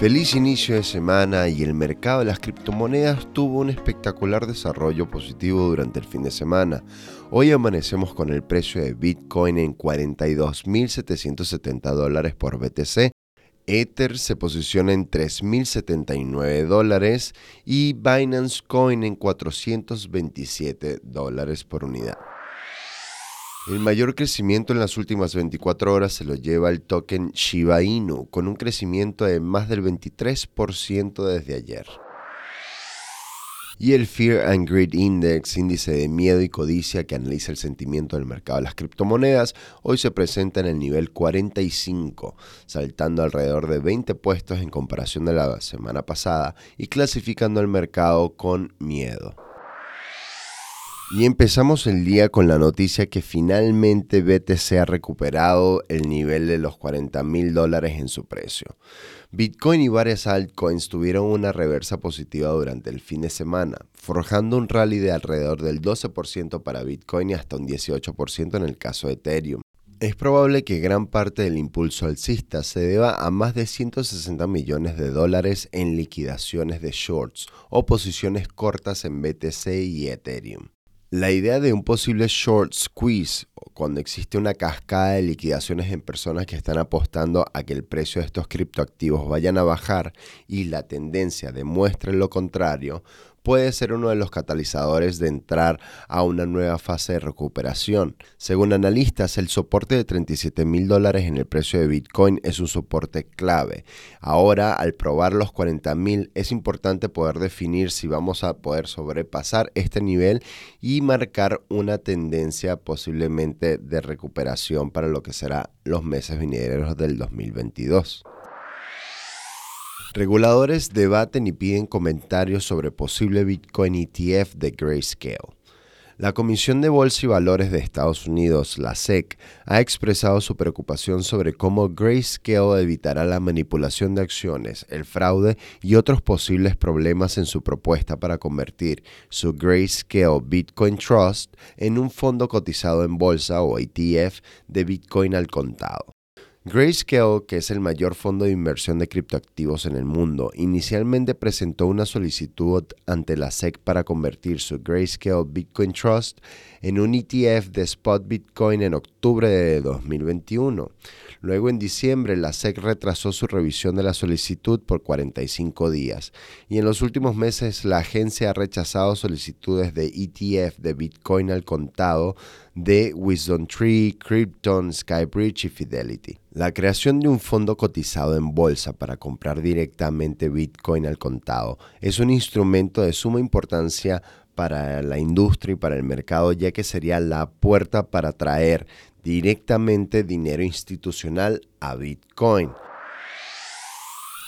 Feliz inicio de semana y el mercado de las criptomonedas tuvo un espectacular desarrollo positivo durante el fin de semana. Hoy amanecemos con el precio de Bitcoin en 42.770 dólares por BTC. Ether se posiciona en 3.079 dólares y Binance Coin en 427 dólares por unidad. El mayor crecimiento en las últimas 24 horas se lo lleva el token Shiba Inu, con un crecimiento de más del 23% desde ayer. Y el Fear and Greed Index, índice de miedo y codicia que analiza el sentimiento del mercado de las criptomonedas, hoy se presenta en el nivel 45, saltando alrededor de 20 puestos en comparación de la semana pasada y clasificando al mercado con miedo. Y empezamos el día con la noticia que finalmente BTC ha recuperado el nivel de los 40 mil dólares en su precio. Bitcoin y varias altcoins tuvieron una reversa positiva durante el fin de semana, forjando un rally de alrededor del 12% para Bitcoin y hasta un 18% en el caso de Ethereum. Es probable que gran parte del impulso alcista se deba a más de 160 millones de dólares en liquidaciones de shorts o posiciones cortas en BTC y Ethereum. La idea de un posible short squeeze, cuando existe una cascada de liquidaciones en personas que están apostando a que el precio de estos criptoactivos vayan a bajar y la tendencia demuestre lo contrario, puede ser uno de los catalizadores de entrar a una nueva fase de recuperación. Según analistas, el soporte de 37 mil dólares en el precio de Bitcoin es un soporte clave. Ahora, al probar los 40 mil, es importante poder definir si vamos a poder sobrepasar este nivel y marcar una tendencia posiblemente de recuperación para lo que será los meses venideros del 2022. Reguladores debaten y piden comentarios sobre posible Bitcoin ETF de Grayscale. La Comisión de Bolsa y Valores de Estados Unidos, la SEC, ha expresado su preocupación sobre cómo Grayscale evitará la manipulación de acciones, el fraude y otros posibles problemas en su propuesta para convertir su Grayscale Bitcoin Trust en un fondo cotizado en bolsa o ETF de Bitcoin al contado. Grayscale, que es el mayor fondo de inversión de criptoactivos en el mundo, inicialmente presentó una solicitud ante la SEC para convertir su Grayscale Bitcoin Trust en un ETF de spot Bitcoin en octubre de 2021. Luego en diciembre la SEC retrasó su revisión de la solicitud por 45 días y en los últimos meses la agencia ha rechazado solicitudes de ETF de Bitcoin al contado de Wisdom Tree, Krypton, Skybridge y Fidelity. La creación de un fondo cotizado en bolsa para comprar directamente Bitcoin al contado es un instrumento de suma importancia para la industria y para el mercado, ya que sería la puerta para traer directamente dinero institucional a Bitcoin.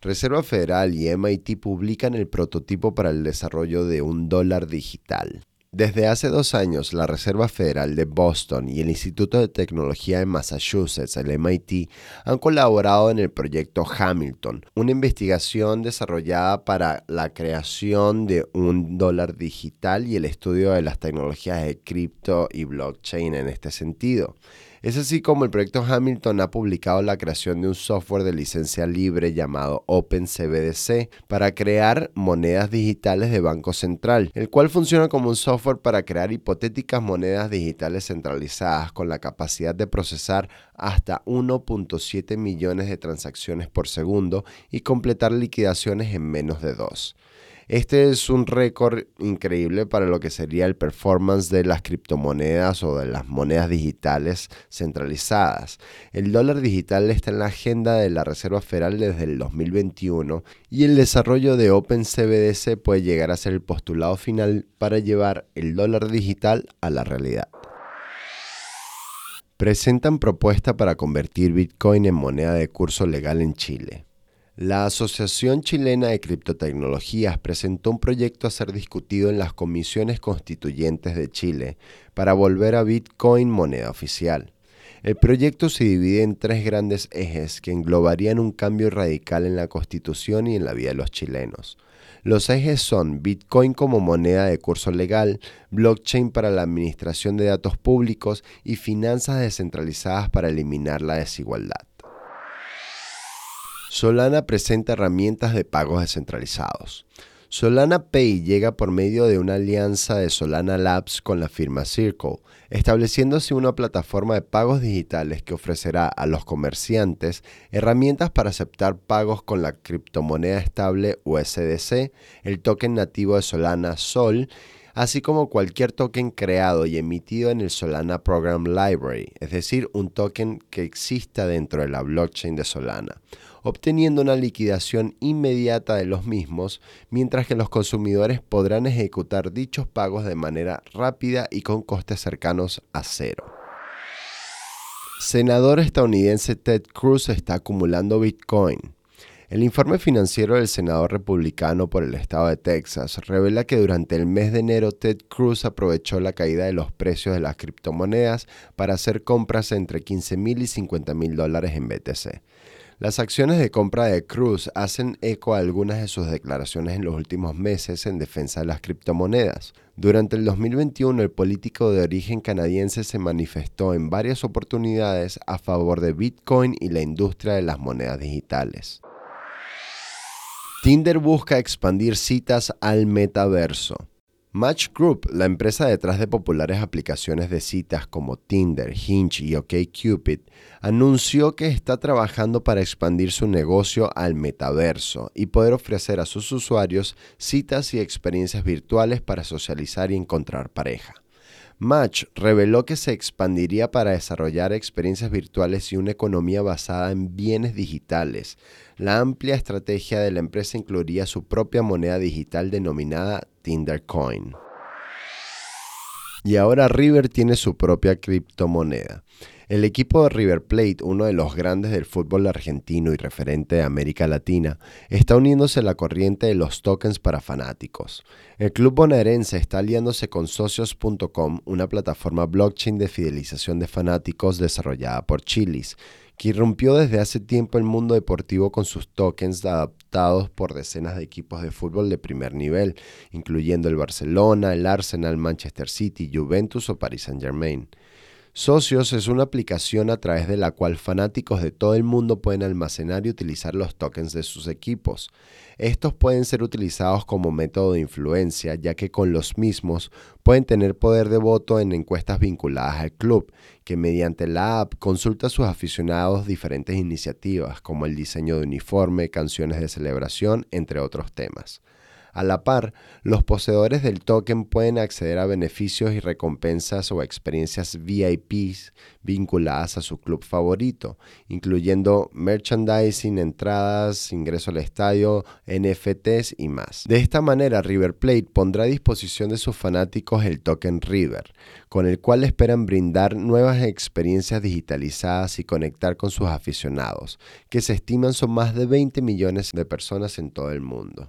Reserva Federal y MIT publican el prototipo para el desarrollo de un dólar digital. Desde hace dos años, la Reserva Federal de Boston y el Instituto de Tecnología de Massachusetts, el MIT, han colaborado en el proyecto Hamilton, una investigación desarrollada para la creación de un dólar digital y el estudio de las tecnologías de cripto y blockchain en este sentido. Es así como el proyecto Hamilton ha publicado la creación de un software de licencia libre llamado OpenCBDC para crear monedas digitales de Banco Central, el cual funciona como un software para crear hipotéticas monedas digitales centralizadas con la capacidad de procesar hasta 1.7 millones de transacciones por segundo y completar liquidaciones en menos de dos. Este es un récord increíble para lo que sería el performance de las criptomonedas o de las monedas digitales centralizadas. El dólar digital está en la agenda de la Reserva Federal desde el 2021 y el desarrollo de OpenCBDC puede llegar a ser el postulado final para llevar el dólar digital a la realidad presentan propuesta para convertir Bitcoin en moneda de curso legal en Chile. La Asociación Chilena de Criptotecnologías presentó un proyecto a ser discutido en las comisiones constituyentes de Chile para volver a Bitcoin moneda oficial. El proyecto se divide en tres grandes ejes que englobarían un cambio radical en la constitución y en la vida de los chilenos. Los ejes son Bitcoin como moneda de curso legal, blockchain para la administración de datos públicos y finanzas descentralizadas para eliminar la desigualdad. Solana presenta herramientas de pagos descentralizados. Solana Pay llega por medio de una alianza de Solana Labs con la firma Circle, estableciéndose una plataforma de pagos digitales que ofrecerá a los comerciantes herramientas para aceptar pagos con la criptomoneda estable USDC, el token nativo de Solana Sol, así como cualquier token creado y emitido en el Solana Program Library, es decir, un token que exista dentro de la blockchain de Solana obteniendo una liquidación inmediata de los mismos, mientras que los consumidores podrán ejecutar dichos pagos de manera rápida y con costes cercanos a cero. Senador estadounidense Ted Cruz está acumulando Bitcoin. El informe financiero del senador republicano por el estado de Texas revela que durante el mes de enero Ted Cruz aprovechó la caída de los precios de las criptomonedas para hacer compras entre 15 mil y 50 mil dólares en BTC. Las acciones de compra de Cruz hacen eco a algunas de sus declaraciones en los últimos meses en defensa de las criptomonedas. Durante el 2021, el político de origen canadiense se manifestó en varias oportunidades a favor de Bitcoin y la industria de las monedas digitales. Tinder busca expandir citas al metaverso. Match Group, la empresa detrás de populares aplicaciones de citas como Tinder, Hinge y OkCupid, anunció que está trabajando para expandir su negocio al metaverso y poder ofrecer a sus usuarios citas y experiencias virtuales para socializar y encontrar pareja. Match reveló que se expandiría para desarrollar experiencias virtuales y una economía basada en bienes digitales. La amplia estrategia de la empresa incluiría su propia moneda digital denominada Tinder Coin. Y ahora River tiene su propia criptomoneda. El equipo de River Plate, uno de los grandes del fútbol argentino y referente de América Latina, está uniéndose a la corriente de los tokens para fanáticos. El club bonaerense está aliándose con socios.com, una plataforma blockchain de fidelización de fanáticos desarrollada por Chilis, que irrumpió desde hace tiempo el mundo deportivo con sus tokens adaptados por decenas de equipos de fútbol de primer nivel, incluyendo el Barcelona, el Arsenal, Manchester City, Juventus o Paris Saint-Germain. Socios es una aplicación a través de la cual fanáticos de todo el mundo pueden almacenar y utilizar los tokens de sus equipos. Estos pueden ser utilizados como método de influencia, ya que con los mismos pueden tener poder de voto en encuestas vinculadas al club, que mediante la app consulta a sus aficionados diferentes iniciativas, como el diseño de uniforme, canciones de celebración, entre otros temas. A la par, los poseedores del token pueden acceder a beneficios y recompensas o experiencias VIPs vinculadas a su club favorito, incluyendo merchandising, entradas, ingreso al estadio, NFTs y más. De esta manera, River Plate pondrá a disposición de sus fanáticos el token River, con el cual esperan brindar nuevas experiencias digitalizadas y conectar con sus aficionados, que se estiman son más de 20 millones de personas en todo el mundo.